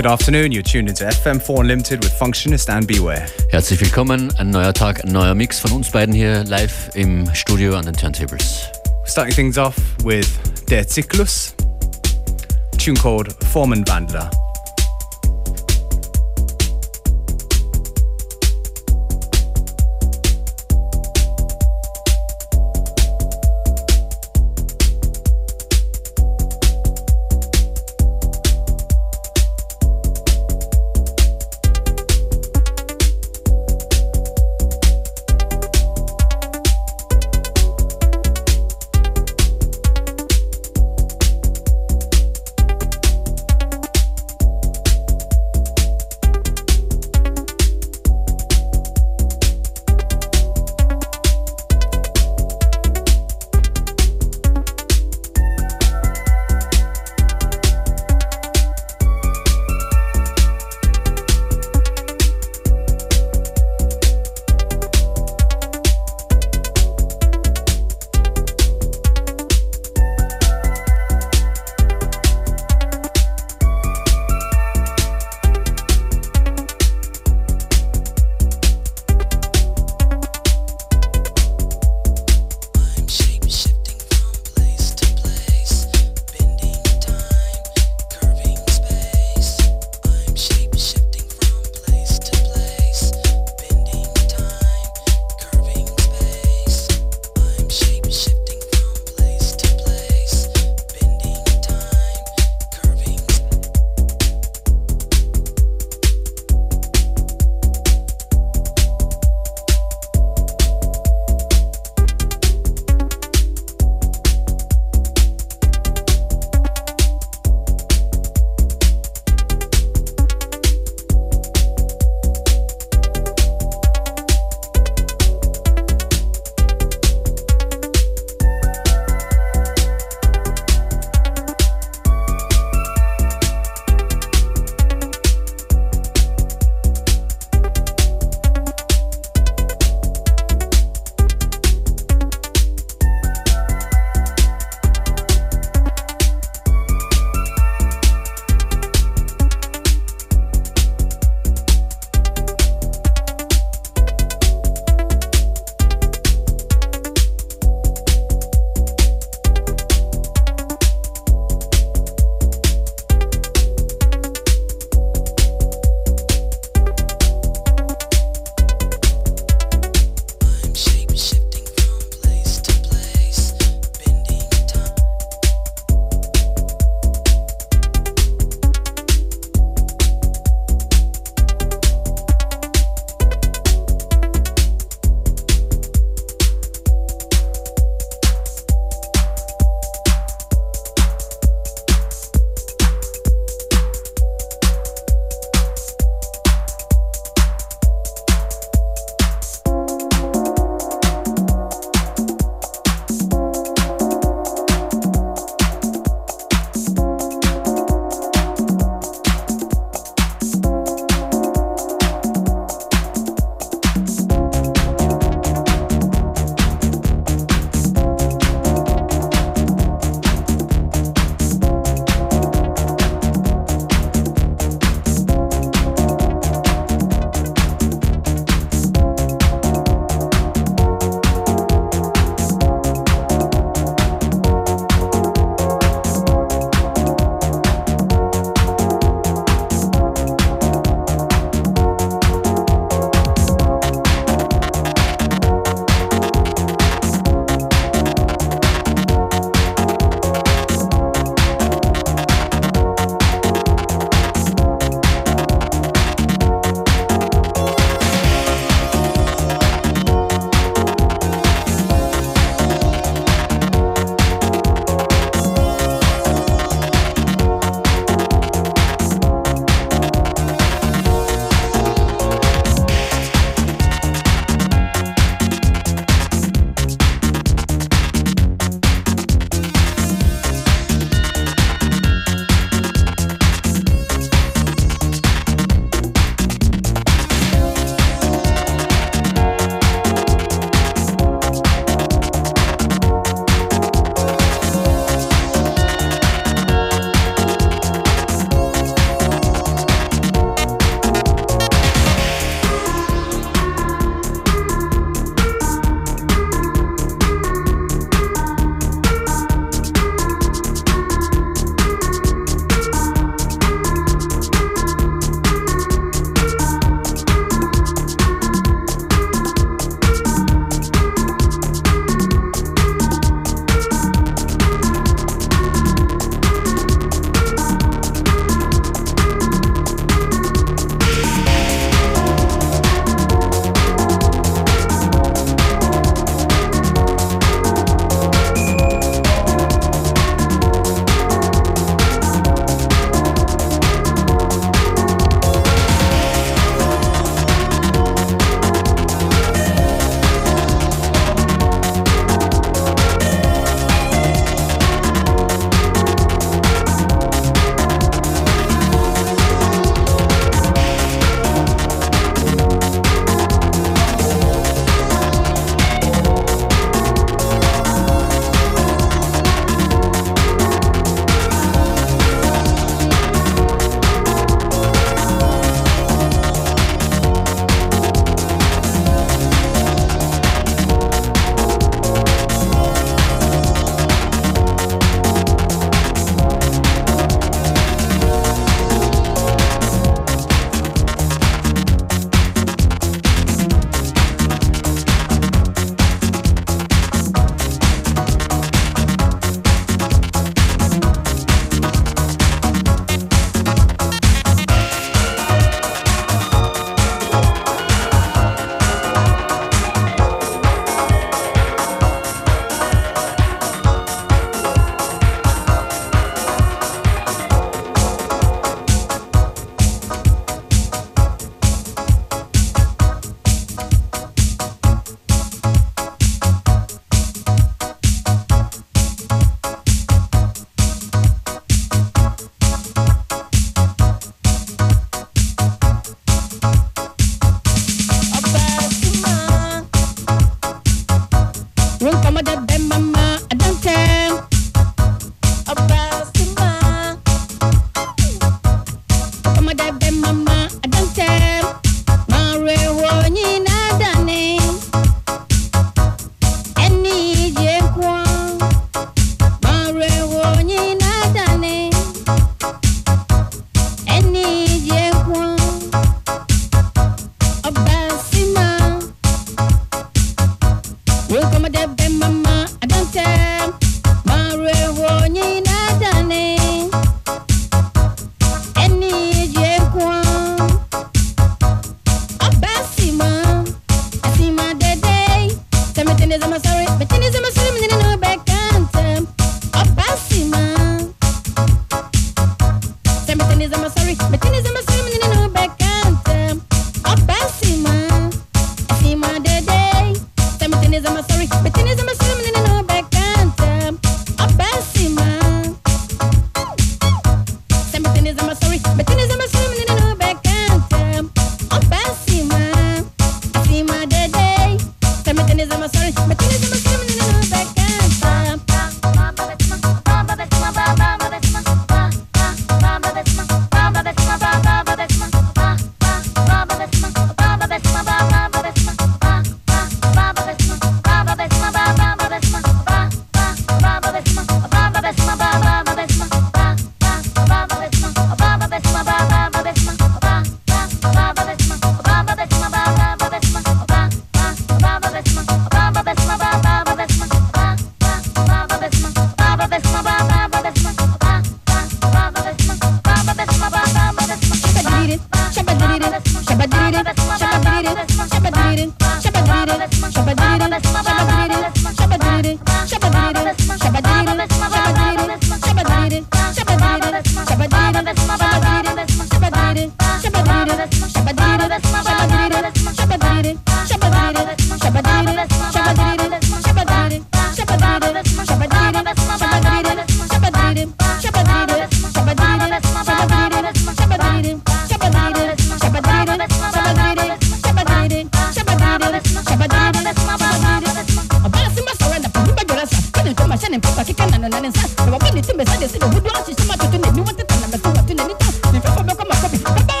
Good afternoon, you're tuned into FM4 Unlimited with Functionist and Beware. Herzlich willkommen, ein neuer Tag, ein neuer Mix von uns beiden hier live im Studio an den Turntables. Starting things off with Der Zyklus, tune called Formenwandler.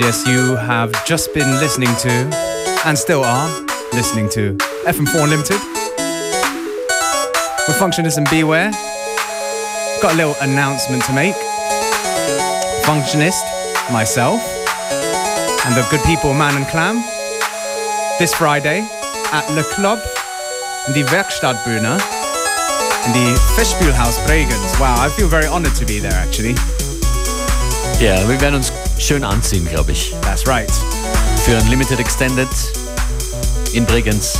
Have just been listening to, and still are, listening to FM4 Unlimited with Functionist and Beware. Got a little announcement to make. Functionist, myself, and the good people Man and Clam this Friday at Le Club in the Werkstattbühne in the Festspielhaus Bregenz. Wow, I feel very honored to be there actually. Ja, wir werden uns schön anziehen, glaube ich. That's right. Für Unlimited Extended in Bregenz.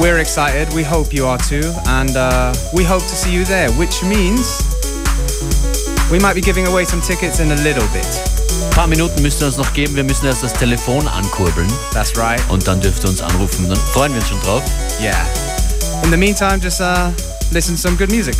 We're excited. We hope you are too. And uh, we hope to see you there, which means we might be giving away some tickets in a little bit. Ein paar Minuten müsst ihr uns noch geben. Wir müssen erst das Telefon ankurbeln. That's right. Und dann dürft ihr uns anrufen. Dann freuen wir uns schon drauf. Yeah. In the meantime, just uh, listen to some good music.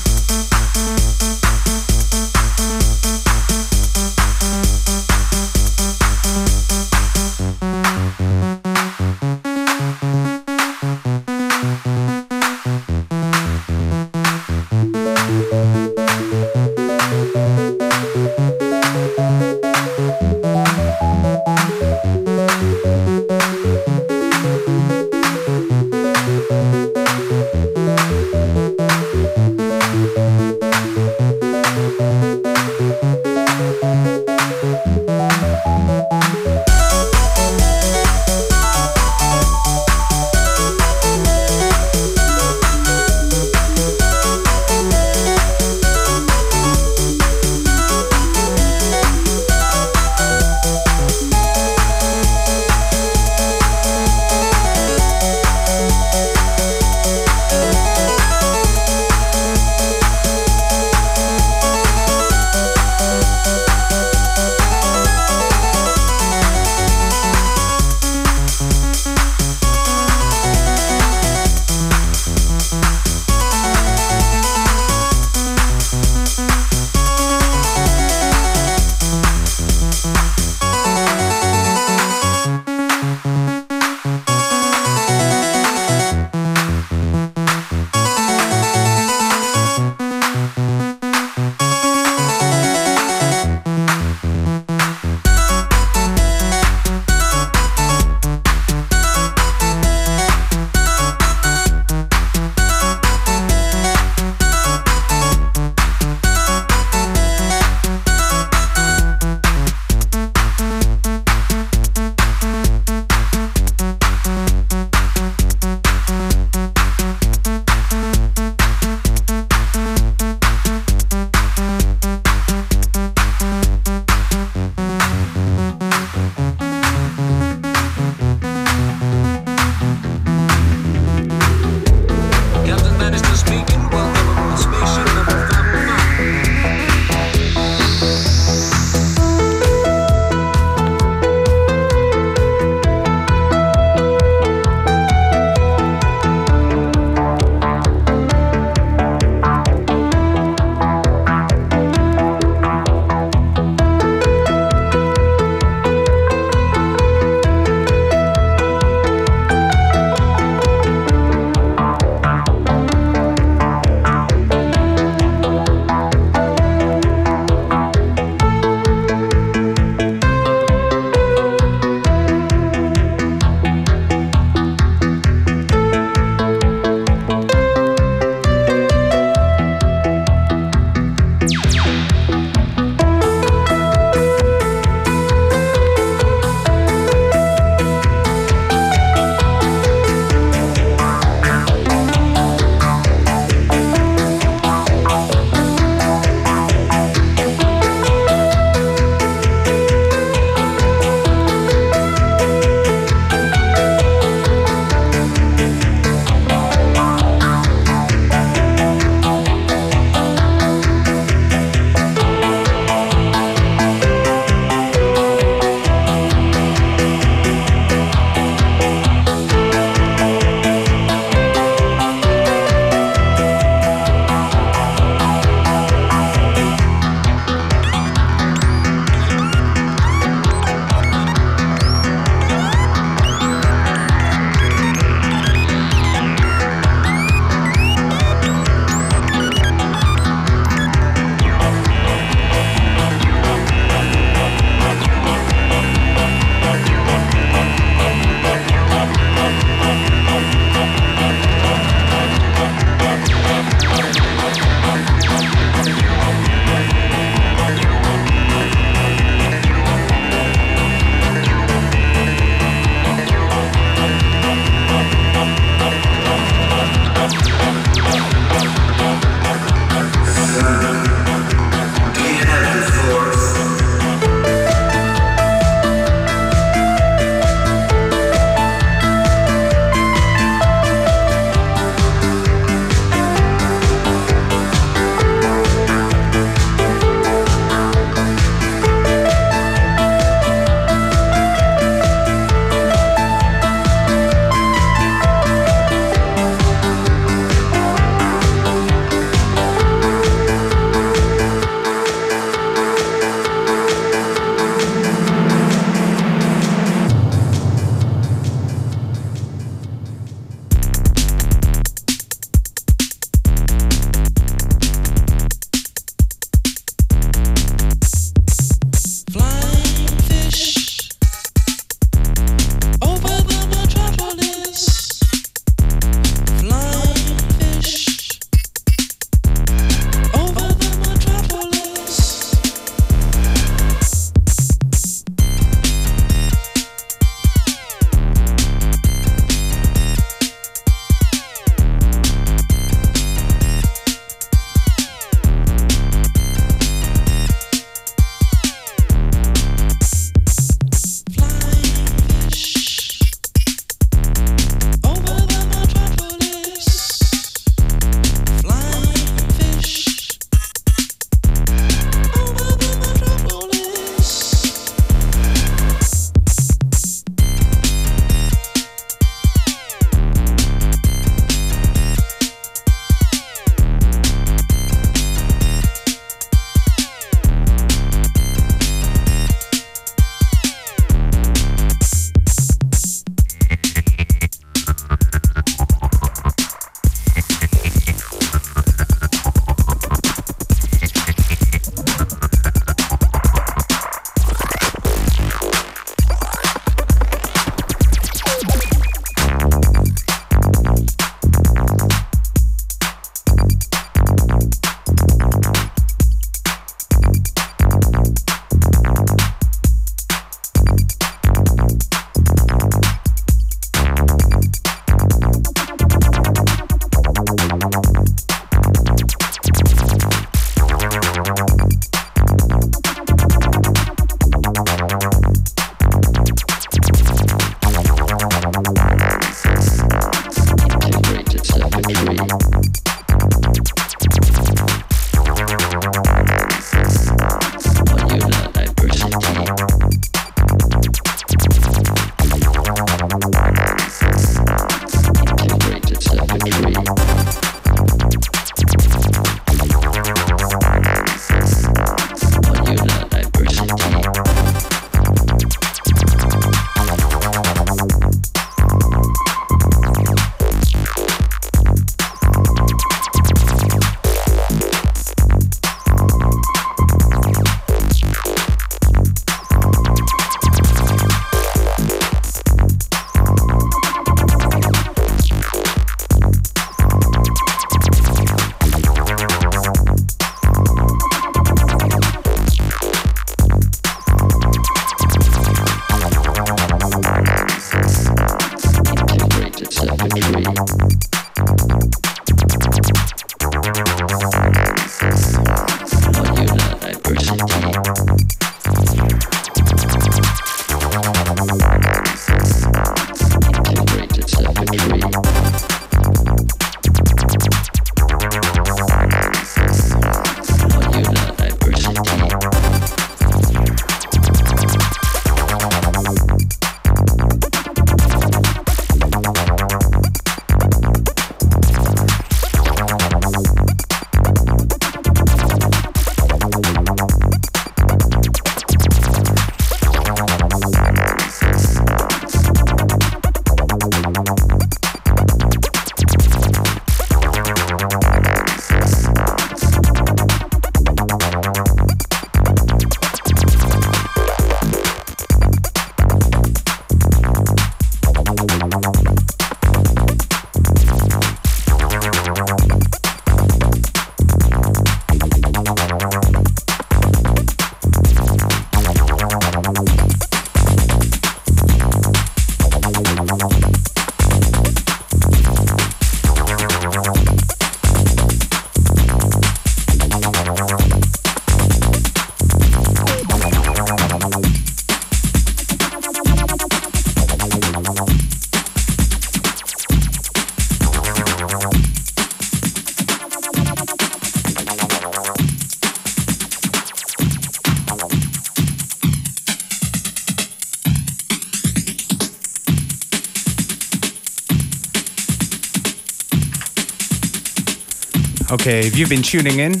Okay, if you've been tuning in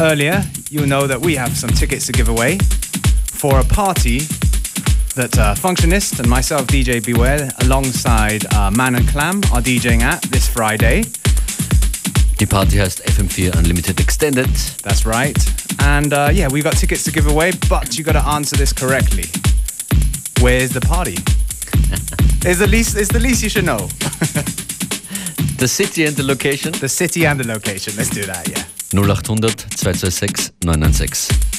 earlier, you'll know that we have some tickets to give away for a party that uh, Functionist and myself, DJ Beware, alongside uh, Man and Clam, are DJing at this Friday. Die Party heißt FM4 Unlimited Extended. That's right. And uh, yeah, we've got tickets to give away, but you got to answer this correctly. Where's the party? is the least is the least you should know. The city and the location? The city and the location. Let's do that, yeah. 0800 226 996.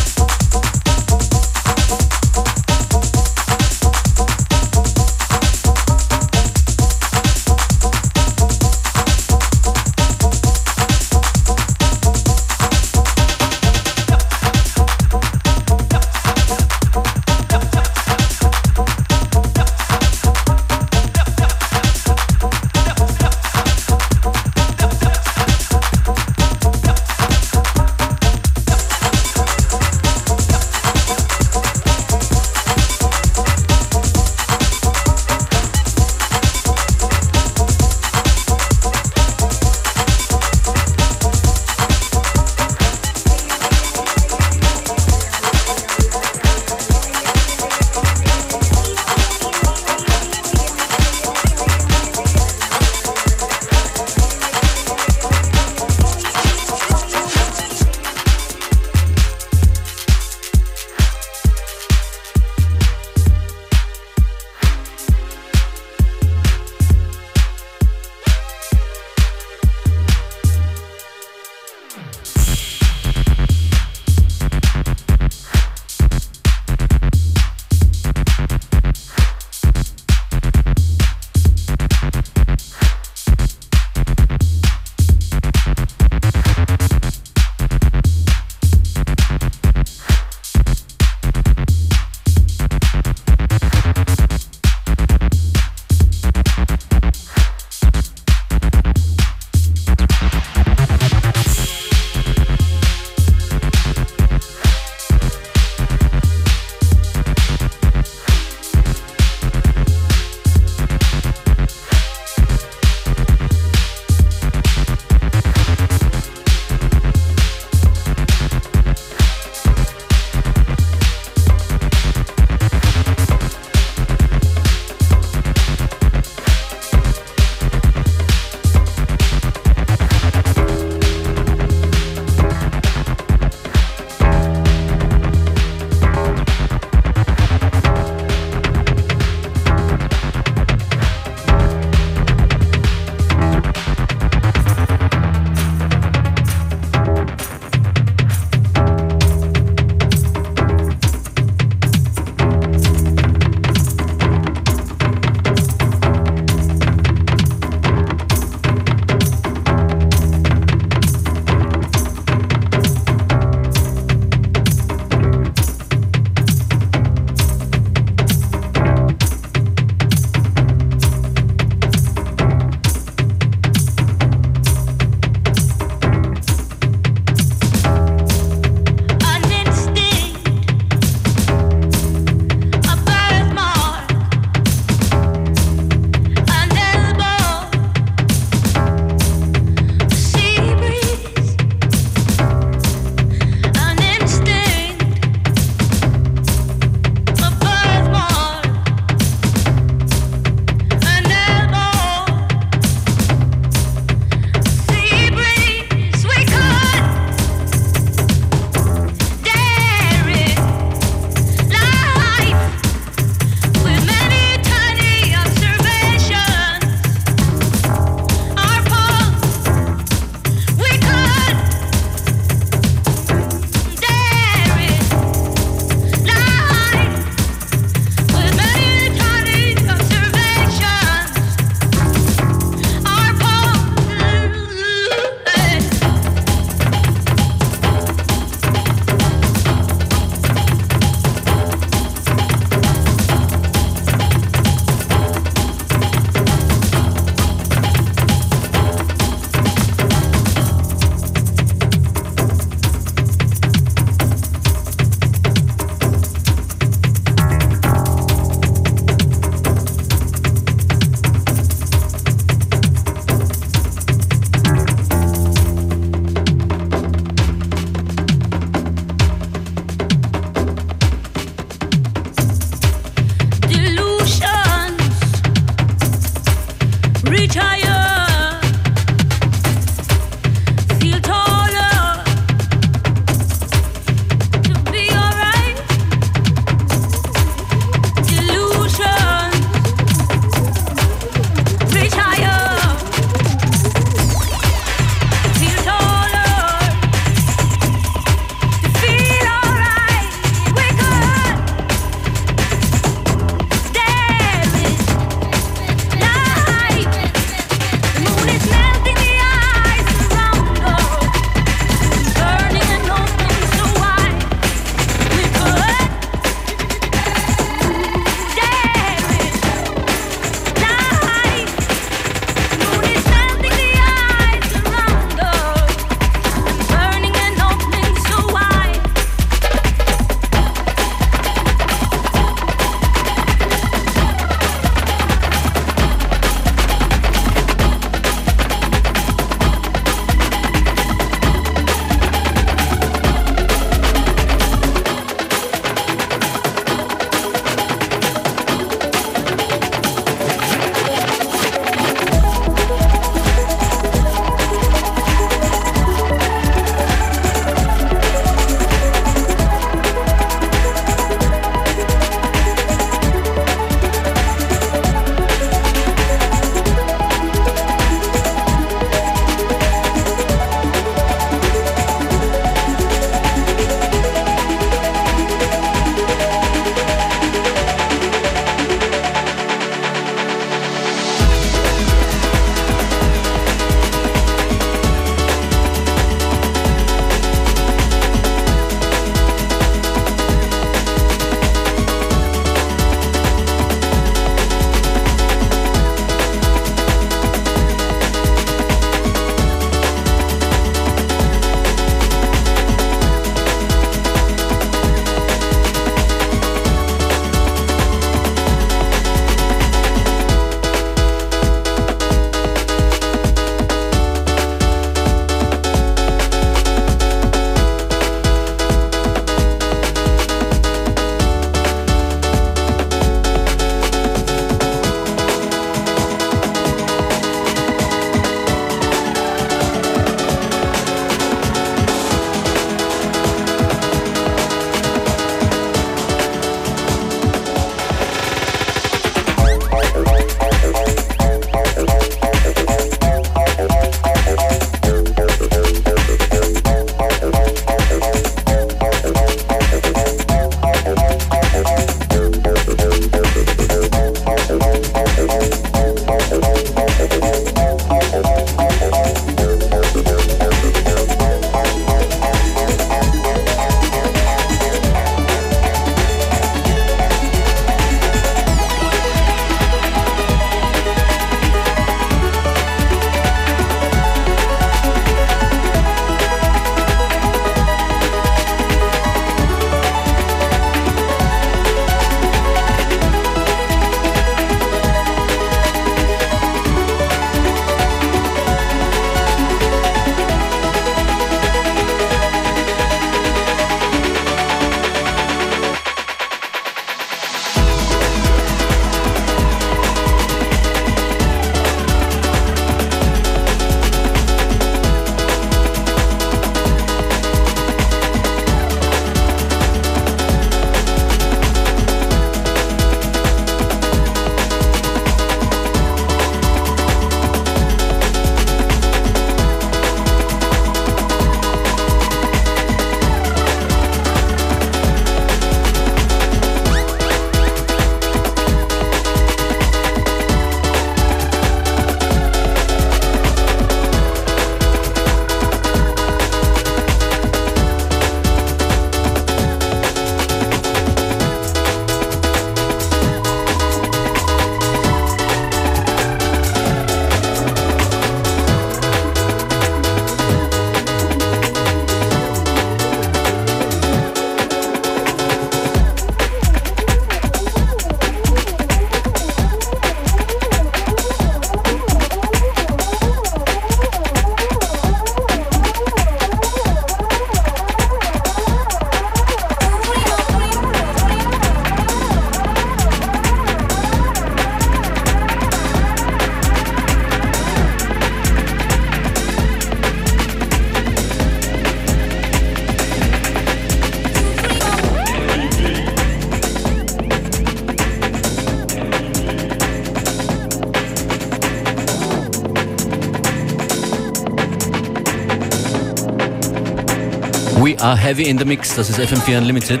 Are heavy in the mix, das ist FM4 Unlimited.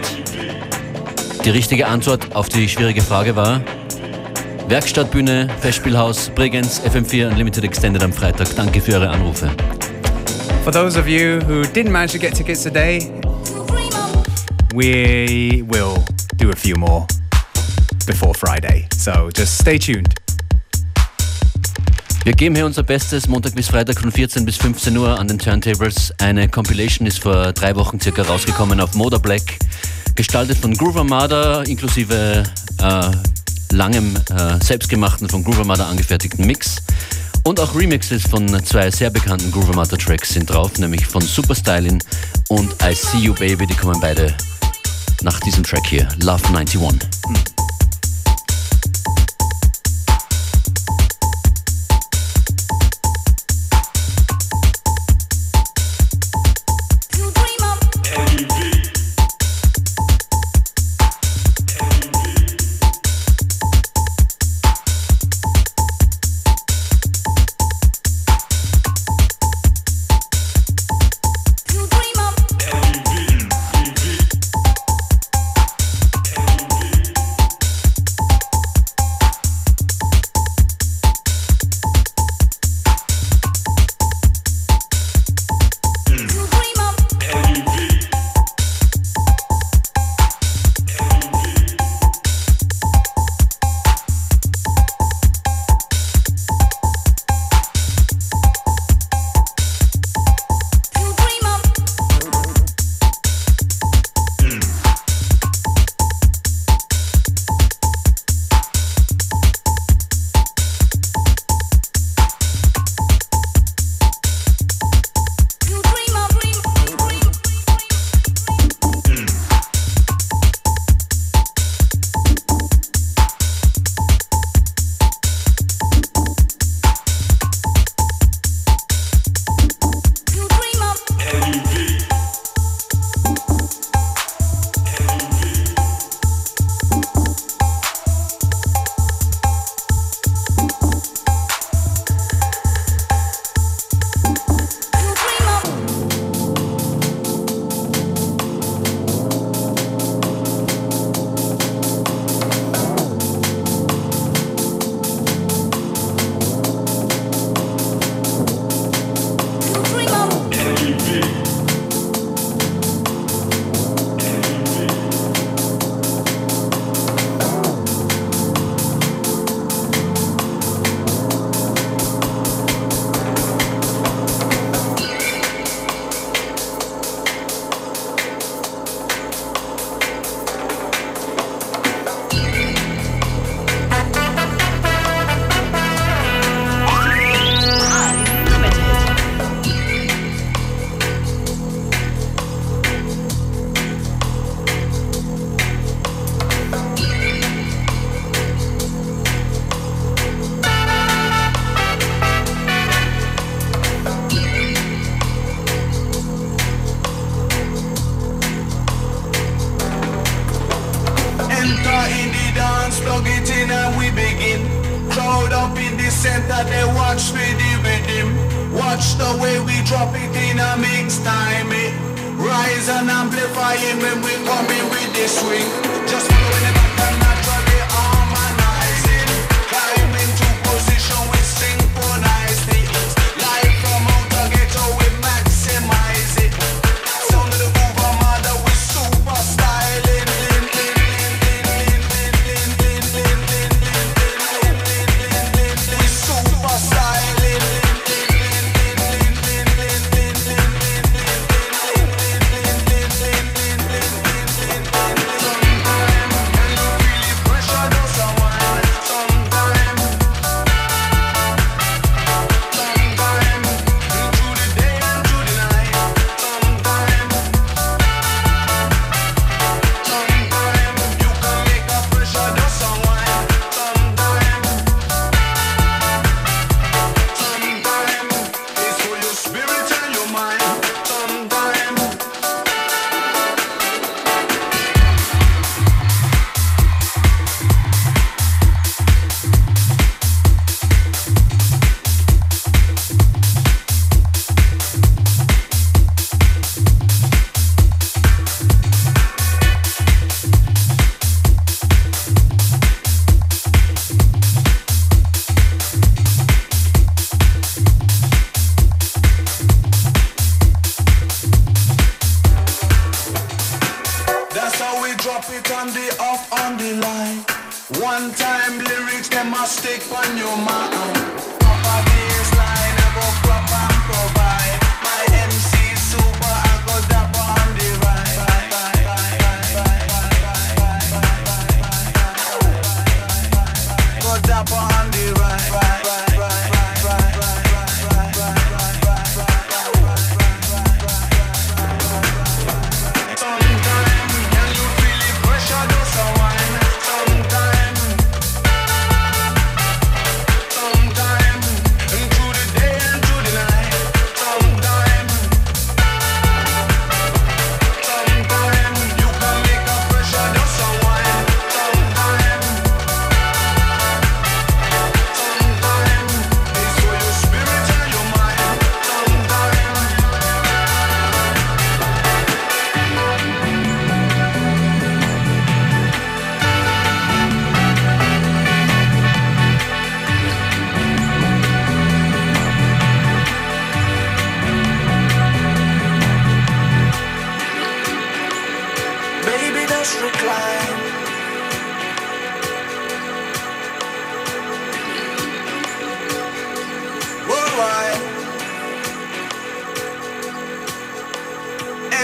Die richtige Antwort auf die schwierige Frage war Werkstattbühne, Festspielhaus, Bregenz, FM4 Unlimited Extended am Freitag. Danke für eure Anrufe. For those of you who didn't manage to get tickets today, we will do a few more before Friday. So just stay tuned. Wir geben hier unser Bestes Montag bis Freitag von 14 bis 15 Uhr an den Turntables. Eine Compilation ist vor drei Wochen circa rausgekommen auf Moda Black, gestaltet von Groove Armada inklusive äh, langem äh, selbstgemachten von Groove Armada angefertigten Mix. Und auch Remixes von zwei sehr bekannten Groove Armada Tracks sind drauf, nämlich von Superstylin und I See You Baby. Die kommen beide nach diesem Track hier, Love 91. center, they watch me with him Watch the way we drop it in a mix time. It rise and amplify it when we coming with this swing. Just blowing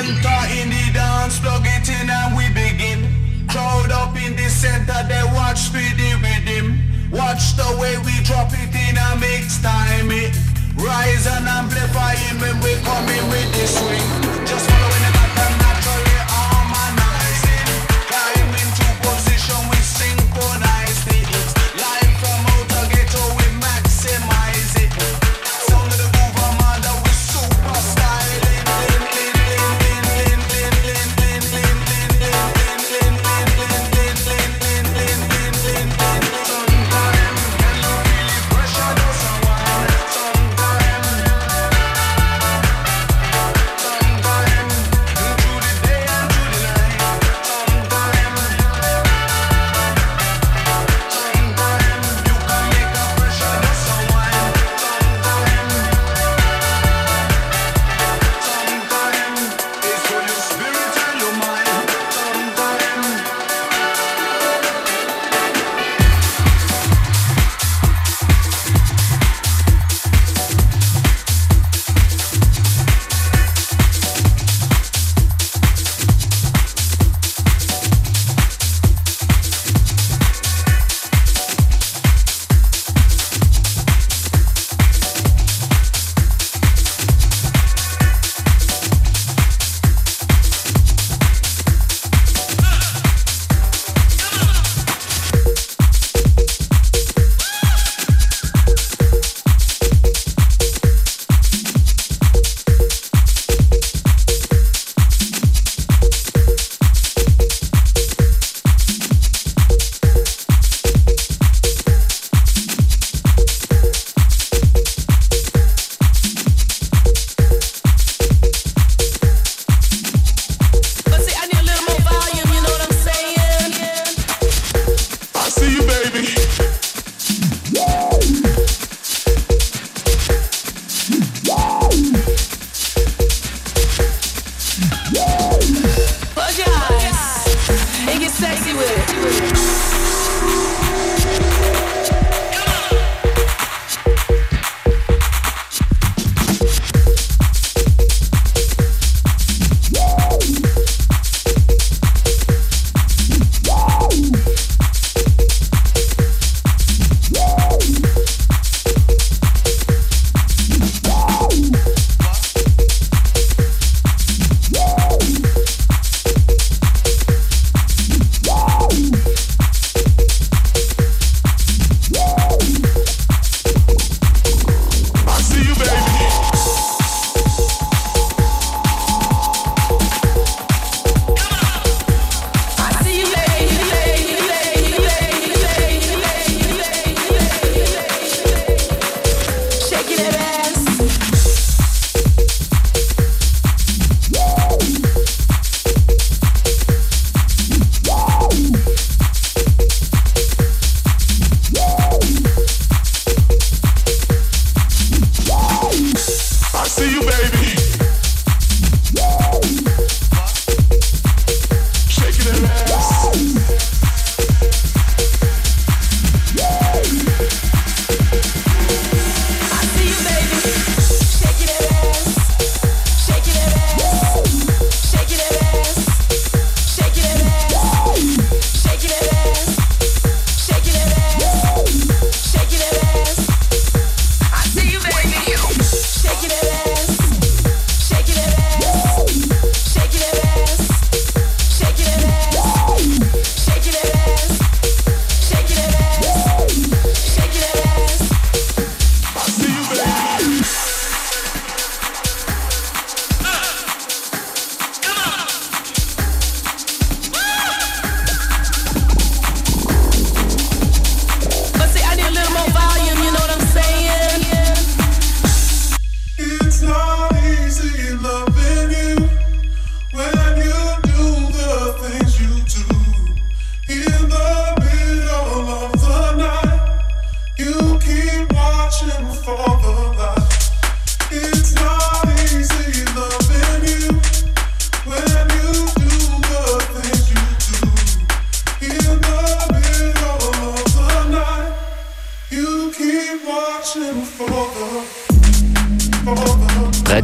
them in the dance, plug it in and we begin. Crowd up in the center, they watch for the rhythm. Watch the way we drop it in a mix time it. Rise and amplify it when we coming with the swing. Just following the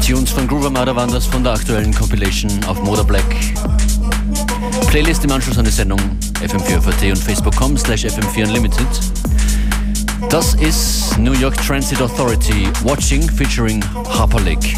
Tunes von Groove Armada waren das von der aktuellen Compilation auf Moda Black. Playlist im Anschluss an die Sendung fm4.at und facebook.com slash fm4 unlimited. Das ist New York Transit Authority Watching featuring Harper Lake.